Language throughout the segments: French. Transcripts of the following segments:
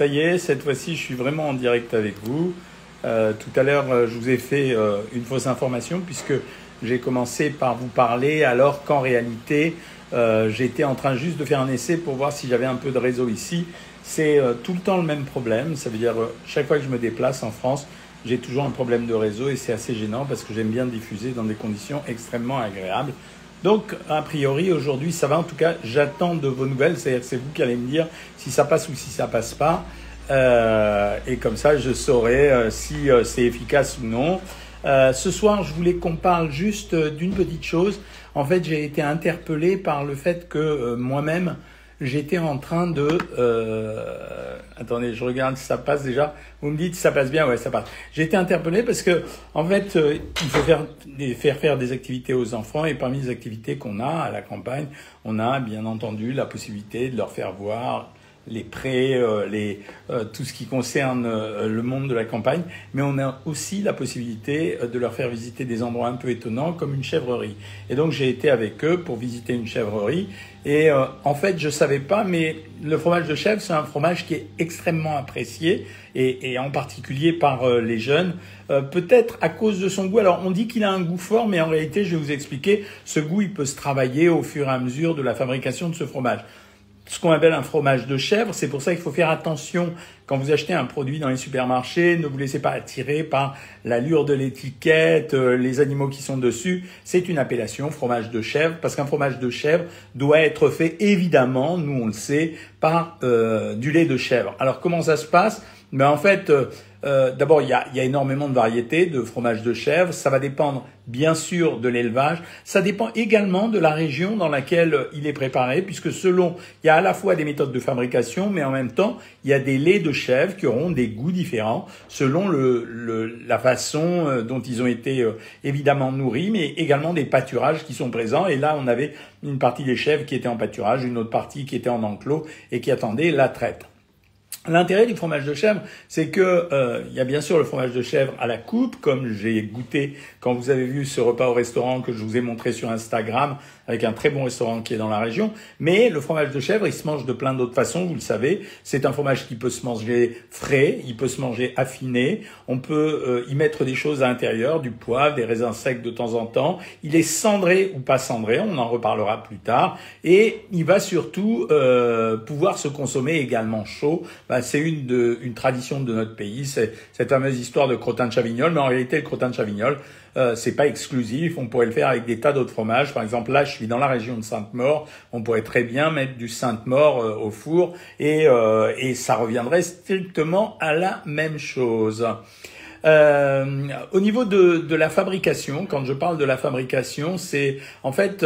Ça y est, cette fois-ci, je suis vraiment en direct avec vous. Euh, tout à l'heure, euh, je vous ai fait euh, une fausse information puisque j'ai commencé par vous parler alors qu'en réalité, j'étais en train juste de faire un essai pour voir si j'avais un peu de réseau ici. C'est tout le temps le même problème. Ça veut dire, chaque fois que je me déplace en France, j'ai toujours un problème de réseau et c'est assez gênant parce que j'aime bien diffuser dans des conditions extrêmement agréables. Donc, a priori, aujourd'hui, ça va. En tout cas, j'attends de vos nouvelles. C'est-à-dire que c'est vous qui allez me dire si ça passe ou si ça passe pas. Euh, et comme ça, je saurai euh, si euh, c'est efficace ou non. Euh, ce soir, je voulais qu'on parle juste d'une petite chose. En fait, j'ai été interpellé par le fait que moi-même, j'étais en train de... Attendez, je regarde si ça passe déjà. Vous me dites si ça passe bien, ouais, ça passe. J'ai été interpellé parce que, en fait, euh, il faut faire, faire faire des activités aux enfants et parmi les activités qu'on a à la campagne, on a bien entendu la possibilité de leur faire voir les prés, euh, les, euh, tout ce qui concerne euh, le monde de la campagne, mais on a aussi la possibilité de leur faire visiter des endroits un peu étonnants comme une chèvrerie. Et donc j'ai été avec eux pour visiter une chèvrerie et en fait je savais pas, mais le fromage de chèvre c'est un fromage qui est extrêmement apprécié et, et en particulier par les jeunes, peut-être à cause de son goût. Alors on dit qu'il a un goût fort, mais en réalité je vais vous expliquer, ce goût il peut se travailler au fur et à mesure de la fabrication de ce fromage ce qu'on appelle un fromage de chèvre. C'est pour ça qu'il faut faire attention quand vous achetez un produit dans les supermarchés. Ne vous laissez pas attirer par l'allure de l'étiquette, euh, les animaux qui sont dessus. C'est une appellation fromage de chèvre parce qu'un fromage de chèvre doit être fait évidemment, nous on le sait, par euh, du lait de chèvre. Alors comment ça se passe? Mais en fait, euh, euh, d'abord il y a, énormément de variétés de fromage de chèvre. Ça va dépendre bien sûr de l'élevage. Ça dépend également de la région dans laquelle il est préparé, puisque selon, il y a à la fois des méthodes de fabrication, mais en même temps, il y a des laits de chèvre qui auront des goûts différents selon la façon euh, dont ils ont été euh, évidemment nourris, mais également des pâturages qui sont présents. Et là, on avait une partie des chèvres qui étaient en pâturage, une autre partie qui était en enclos et qui attendait la traite. L'intérêt du fromage de chèvre, c'est que euh, il y a bien sûr le fromage de chèvre à la coupe, comme j'ai goûté quand vous avez vu ce repas au restaurant que je vous ai montré sur Instagram, avec un très bon restaurant qui est dans la région. Mais le fromage de chèvre, il se mange de plein d'autres façons, vous le savez. C'est un fromage qui peut se manger frais, il peut se manger affiné. On peut euh, y mettre des choses à l'intérieur, du poivre, des raisins secs de temps en temps. Il est cendré ou pas cendré, on en reparlera plus tard. Et il va surtout euh, pouvoir se consommer également chaud bah, c'est une, de, une tradition de notre pays, c'est cette fameuse histoire de crottin de Chavignol, mais en réalité, le crottin de Chavignol, euh, c'est pas exclusif, on pourrait le faire avec des tas d'autres fromages. Par exemple, là, je suis dans la région de Sainte-Maure, on pourrait très bien mettre du Sainte-Maure euh, au four et, euh, et ça reviendrait strictement à la même chose. Euh, au niveau de, de, la fabrication, quand je parle de la fabrication, c'est en fait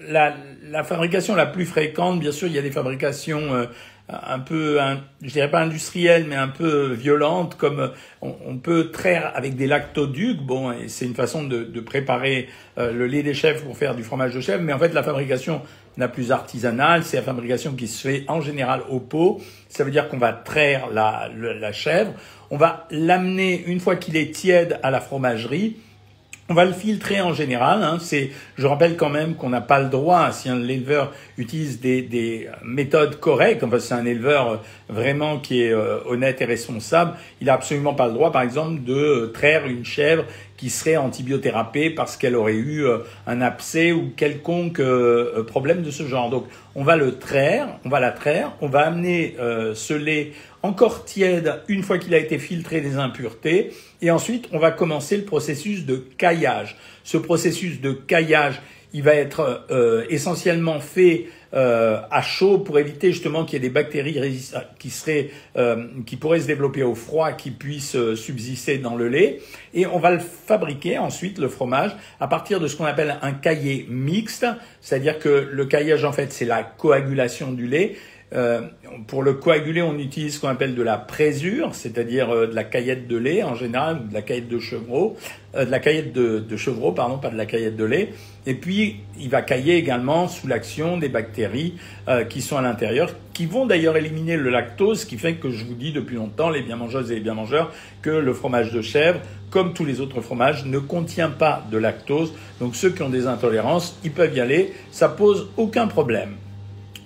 la, la, fabrication la plus fréquente. Bien sûr, il y a des fabrications un peu, un, je dirais pas industrielles, mais un peu violentes, comme on, on peut traire avec des lactoducs. Bon, et c'est une façon de, de préparer euh, le lait des chèvres pour faire du fromage de chèvre. Mais en fait, la fabrication la plus artisanale, c'est la fabrication qui se fait en général au pot. Ça veut dire qu'on va traire la, la chèvre, on va l'amener une fois qu'il est tiède à la fromagerie. On va le filtrer en général. Hein. C'est, je rappelle quand même qu'on n'a pas le droit, si un éleveur utilise des, des méthodes correctes, enfin c'est un éleveur vraiment qui est euh, honnête et responsable, il n'a absolument pas le droit, par exemple, de traire une chèvre qui serait antibiothérapée parce qu'elle aurait eu euh, un abcès ou quelconque euh, problème de ce genre. Donc on va le traire, on va la traire, on va amener euh, ce lait encore tiède une fois qu'il a été filtré des impuretés et ensuite on va commencer le processus de caillage. Ce processus de caillage, il va être euh, essentiellement fait euh, à chaud pour éviter justement qu'il y ait des bactéries qui seraient euh, qui pourraient se développer au froid qui puissent euh, subsister dans le lait. Et on va le fabriquer ensuite le fromage à partir de ce qu'on appelle un caillé mixte. C'est-à-dire que le caillage en fait c'est la coagulation du lait euh, pour le coaguler, on utilise ce qu'on appelle de la présure, c'est-à-dire euh, de la caillette de lait en général, ou de la caillette de chevreau, euh, de la caillette de, chevreau, pardon, pas de la caillette de lait. Et puis, il va cailler également sous l'action des bactéries euh, qui sont à l'intérieur, qui vont d'ailleurs éliminer le lactose, ce qui fait que je vous dis depuis longtemps, les bien mangeuses et les bien mangeurs, que le fromage de chèvre, comme tous les autres fromages, ne contient pas de lactose. Donc, ceux qui ont des intolérances, ils peuvent y aller, ça pose aucun problème.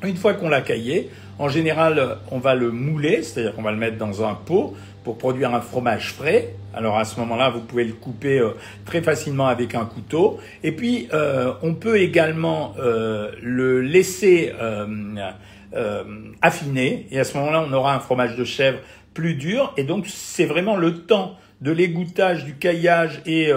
Une fois qu'on l'a caillé, En général, on va le mouler, c'est-à-dire qu'on va le mettre dans un pot pour produire un fromage frais. Alors à ce moment-là, vous pouvez le couper euh, très facilement avec un couteau. Et puis, euh, on peut également euh, le laisser affiner. Et à ce moment-là, on aura un fromage de chèvre plus dur. Et donc, c'est vraiment le temps de l'égouttage, du caillage et,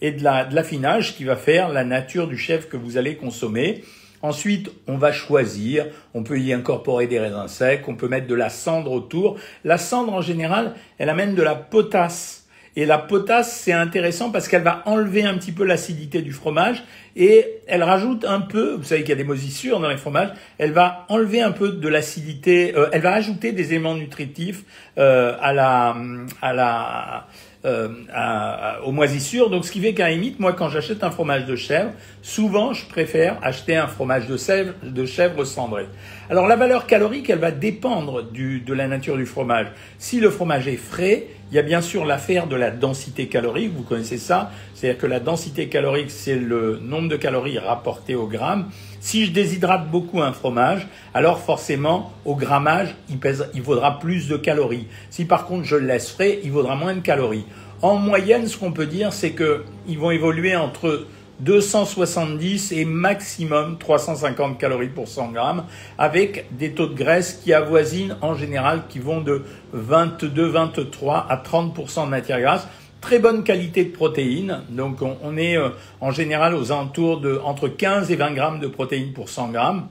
et de l'affinage qui va faire la nature du chèvre que vous allez consommer. Ensuite, on va choisir, on peut y incorporer des raisins secs, on peut mettre de la cendre autour. La cendre, en général, elle amène de la potasse. Et la potasse, c'est intéressant parce qu'elle va enlever un petit peu l'acidité du fromage et elle rajoute un peu, vous savez qu'il y a des moisissures dans les fromages, elle va enlever un peu de l'acidité, euh, elle va ajouter des éléments nutritifs euh, à la, à la, euh, aux moisissures. Donc, ce qui fait qu'à limite, moi, quand j'achète un fromage de chèvre, souvent, je préfère acheter un fromage de, chèvre, de chèvre cendré. Alors, la valeur calorique, elle va dépendre du, de la nature du fromage. Si le fromage est frais, il y a bien sûr l'affaire de la densité calorique. Vous connaissez ça. C'est-à-dire que la densité calorique, c'est le nombre de calories rapportées au gramme. Si je déshydrate beaucoup un fromage, alors forcément, au grammage, il, pèse, vaudra plus de calories. Si par contre je le laisse frais, il vaudra moins de calories. En moyenne, ce qu'on peut dire, c'est qu'ils vont évoluer entre 270 et maximum 350 calories pour 100 grammes, avec des taux de graisse qui avoisinent en général, qui vont de 22, 23 à 30% de matière grasse très bonne qualité de protéines. Donc on, est euh, en général aux alentours de entre 15 et 20 grammes de protéines pour 100 grammes.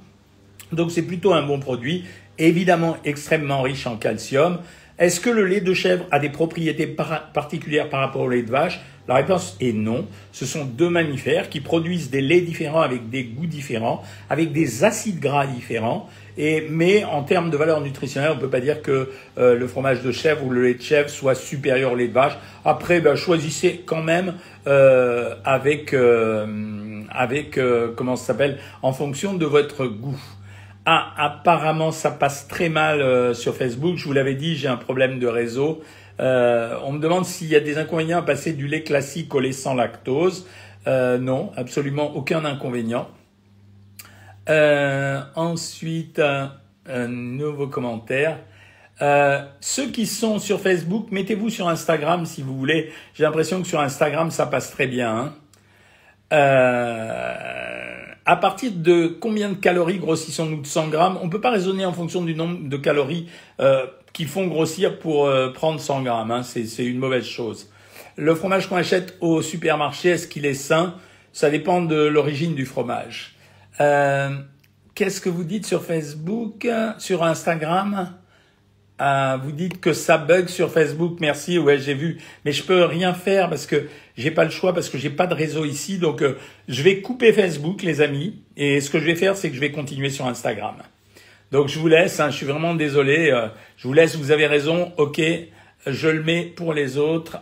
Donc c'est plutôt un bon produit, évidemment extrêmement riche en calcium. Est-ce que le lait de chèvre a des propriétés particulières par rapport au lait de vache? La réponse est non. Ce sont deux mammifères qui produisent des laits différents avec des goûts différents, avec des acides gras différents. Et, mais en termes de valeur nutritionnelle, on ne peut pas dire que euh, le fromage de chèvre ou le lait de chèvre soit supérieur au lait de vache. Après, ben, choisissez quand même euh, avec, euh, avec comment ça s'appelle, en fonction de votre goût. Ah, apparemment, ça passe très mal euh, sur Facebook. Je vous l'avais dit, j'ai un problème de réseau. Euh, on me demande s'il y a des inconvénients à passer du lait classique au lait sans lactose. Euh, non, absolument aucun inconvénient. ensuite, un nouveau commentaire. ceux qui sont sur Facebook, mettez-vous sur Instagram si vous voulez. J'ai l'impression que sur Instagram, ça passe très bien. Hein à partir de combien de calories grossissons-nous de 100 grammes? On peut pas raisonner en fonction du nombre de calories euh, qui font grossir pour euh, prendre 100 grammes. Hein. C'est une mauvaise chose. Le fromage qu'on achète au supermarché, est-ce qu'il est sain? Ça dépend de l'origine du fromage. Euh, Qu'est-ce que vous dites sur Facebook, sur Instagram? Ah, vous dites que ça bug sur Facebook. Merci. Ouais, j'ai vu. Mais je peux rien faire parce que j'ai pas le choix parce que j'ai pas de réseau ici. Donc, euh, je vais couper Facebook, les amis. Et ce que je vais faire, c'est que je vais continuer sur Instagram. Donc, je vous laisse. Hein, je suis vraiment désolé. Euh, je vous laisse. Vous avez raison. Ok. Je le mets pour les autres.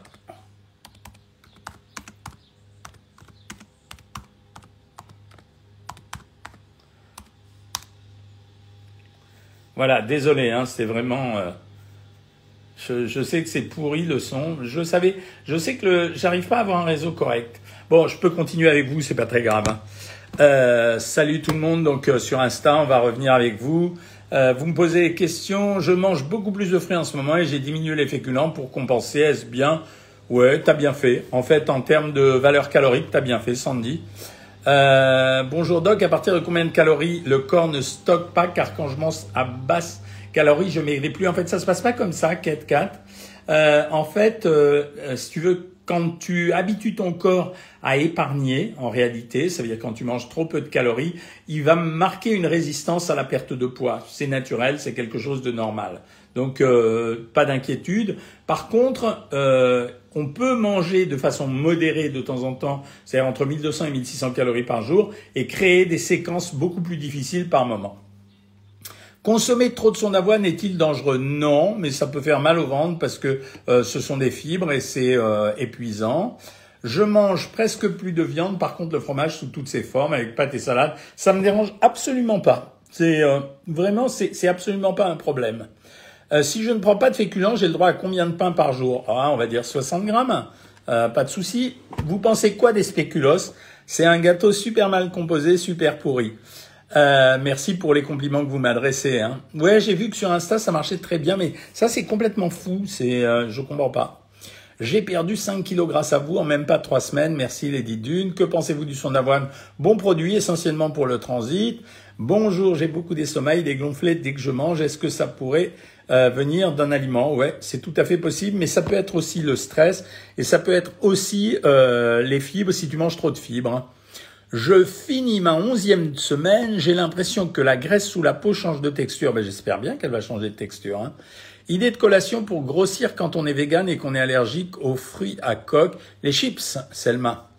Voilà, désolé, hein, c'était vraiment. Euh, je, je, sais que c'est pourri le son. Je savais, je sais que j'arrive pas à avoir un réseau correct. Bon, je peux continuer avec vous, c'est pas très grave. Hein. Euh, salut tout le monde. Donc euh, sur Insta, on va revenir avec vous. Euh, vous me posez des questions. Je mange beaucoup plus de fruits en ce moment et j'ai diminué les féculents pour compenser. Est-ce bien? Ouais, t'as bien fait. En fait, en termes de valeur calorique, t'as bien fait, Sandy. Euh, bonjour Doc, à partir de combien de calories le corps ne stocke pas car quand je mange à basse calorie, je maigris plus? En fait, ça se passe pas comme ça, 4 4. Euh, en fait, euh, euh, si tu veux, quand tu habitues ton corps à épargner, en réalité, ça veut dire quand tu manges trop peu de calories, il va marquer une résistance à la perte de poids. C'est naturel, c'est quelque chose de normal. Donc, euh, pas d'inquiétude. Par contre, on peut manger de façon modérée de temps en temps, c'est-à-dire entre 1200 et 1600 calories par jour, et créer des séquences beaucoup plus difficiles par moment. Consommer trop de son d'avoine est-il dangereux? Non, mais ça peut faire mal au ventre parce que euh, ce sont des fibres et c'est euh, épuisant. Je mange presque plus de viande, par contre le fromage sous toutes ses formes, avec pâtes et salades, ça me dérange absolument pas. C'est euh, vraiment, c'est absolument pas un problème. Euh, si je ne prends pas de féculents, j'ai le droit à combien de pain par jour ah, On va dire 60 grammes. Euh, pas de souci. Vous pensez quoi des spéculoos C'est un gâteau super mal composé, super pourri. Euh, merci pour les compliments que vous m'adressez. Hein. Ouais, j'ai vu que sur Insta ça marchait très bien, mais ça c'est complètement fou. C'est, je comprends pas. J'ai perdu 5 kilos grâce à vous en même pas 3 semaines. Merci Lady Dune. Que pensez-vous du son d'avoine Bon produit, essentiellement pour le transit. Bonjour, j'ai beaucoup des sommeils, des gonflets dès que je mange. Est-ce que ça pourrait euh, venir d'un aliment Ouais, c'est tout à fait possible, mais ça peut être aussi le stress et ça peut être aussi euh, les fibres si tu manges trop de fibres. Hein. Je finis ma onzième semaine, j'ai l'impression que la graisse sous la peau change de texture. Ben, J'espère bien qu'elle va changer de texture. Hein. Idée de collation pour grossir quand on est vegan et qu'on est allergique aux fruits à coque. Les chips, Selma.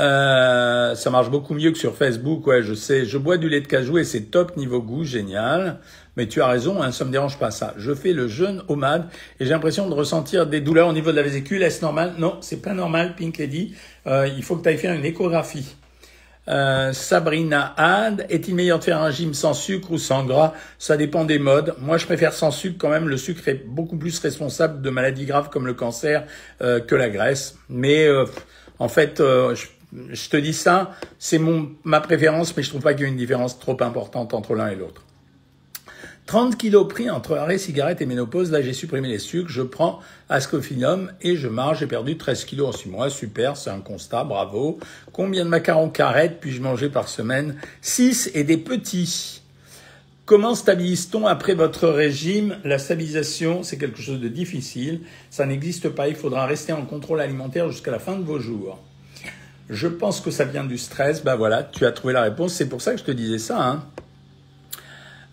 Euh, ça marche beaucoup mieux que sur Facebook, ouais, je sais. Je bois du lait de cajou et c'est top niveau goût, génial. Mais tu as raison, hein, ça me dérange pas ça. Je fais le jeûne OMAD et j'ai l'impression de ressentir des douleurs au niveau de la vésicule. Est-ce normal? Non, c'est pas normal, Pink Lady. Euh, il faut que tu ailles faire une échographie. Euh, Sabrina Had, est-il meilleur de faire un régime sans sucre ou sans gras? Ça dépend des modes. Moi, je préfère sans sucre quand même. Le sucre est beaucoup plus responsable de maladies graves comme le cancer euh, que la graisse. Mais en fait, je, te dis ça, c'est ma préférence, mais je trouve pas qu'il y ait une différence trop importante entre l'un et l'autre. 30 kilos pris entre arrêt cigarette et ménopause. Là, j'ai supprimé les sucres. Je prends Ascophyllum et je marche. J'ai perdu 13 kilos en 6 mois. Super, c'est un constat. Bravo. Combien de macarons carrettes puis-je manger par semaine? 6 et des petits. Comment stabilise-t-on après votre régime? La stabilisation, c'est quelque chose de difficile. Ça n'existe pas. Il faudra rester en contrôle alimentaire jusqu'à la fin de vos jours. Je pense que ça vient du stress. Ben voilà, tu as trouvé la réponse. C'est pour ça que je te disais ça. Hein.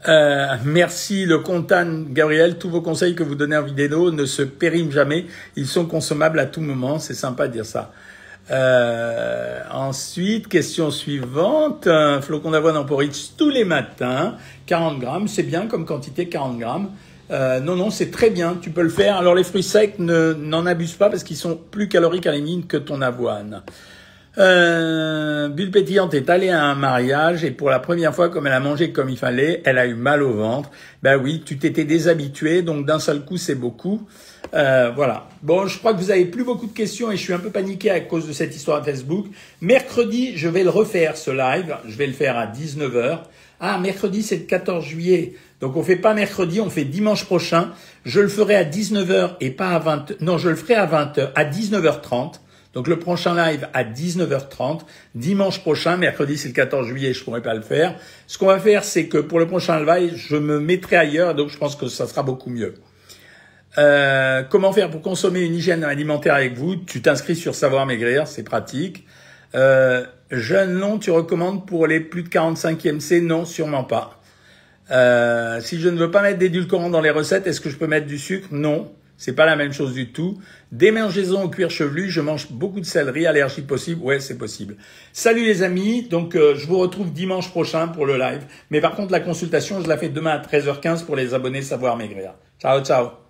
Euh, merci le content Gabriel. Tous vos conseils que vous donnez en vidéo ne se périment jamais. Ils sont consommables à tout moment. C'est sympa de dire ça. Euh, ensuite, question suivante. Un flocon d'avoine en porridge tous les matins. 40 grammes, c'est bien comme quantité 40 grammes. Euh, non, non, c'est très bien. Tu peux le faire. Alors les fruits secs, n'en abuse pas parce qu'ils sont plus caloriques à la que ton avoine. Euh, Bulle est allée à un mariage et pour la première fois, comme elle a mangé comme il fallait, elle a eu mal au ventre. Ben oui, tu t'étais déshabitué, donc d'un seul coup, c'est beaucoup. Euh, voilà. Bon, je crois que vous avez plus beaucoup de questions et je suis un peu paniqué à cause de cette histoire Facebook. Mercredi, je vais le refaire, ce live. Je vais le faire à 19h. Ah, mercredi, c'est le 14 juillet. Donc on fait pas mercredi, on fait dimanche prochain. Je le ferai à 19h et pas à 20h. Non, je le ferai à 20h, à 19h30. Donc le prochain live à 19h30, dimanche prochain, mercredi c'est le 14 juillet, je pourrais pas le faire. Ce qu'on va faire, c'est que pour le prochain live, je me mettrai ailleurs, donc je pense que ça sera beaucoup mieux. Euh, comment faire pour consommer une hygiène alimentaire avec vous? Tu t'inscris sur Savoir Maigrir, c'est pratique. Euh, jeune long, tu recommandes pour les plus de 45e C Non, sûrement pas. Euh, si je ne veux pas mettre d'édulcorant dans les recettes, est-ce que je peux mettre du sucre? Non. C'est pas la même chose du tout. Démangeaison au cuir chevelu, je mange beaucoup de céleri, allergie possible, ouais c'est possible. Salut les amis, donc euh, je vous retrouve dimanche prochain pour le live. Mais par contre la consultation, je la fais demain à 13h15 pour les abonnés Savoir Maigrir. Ciao ciao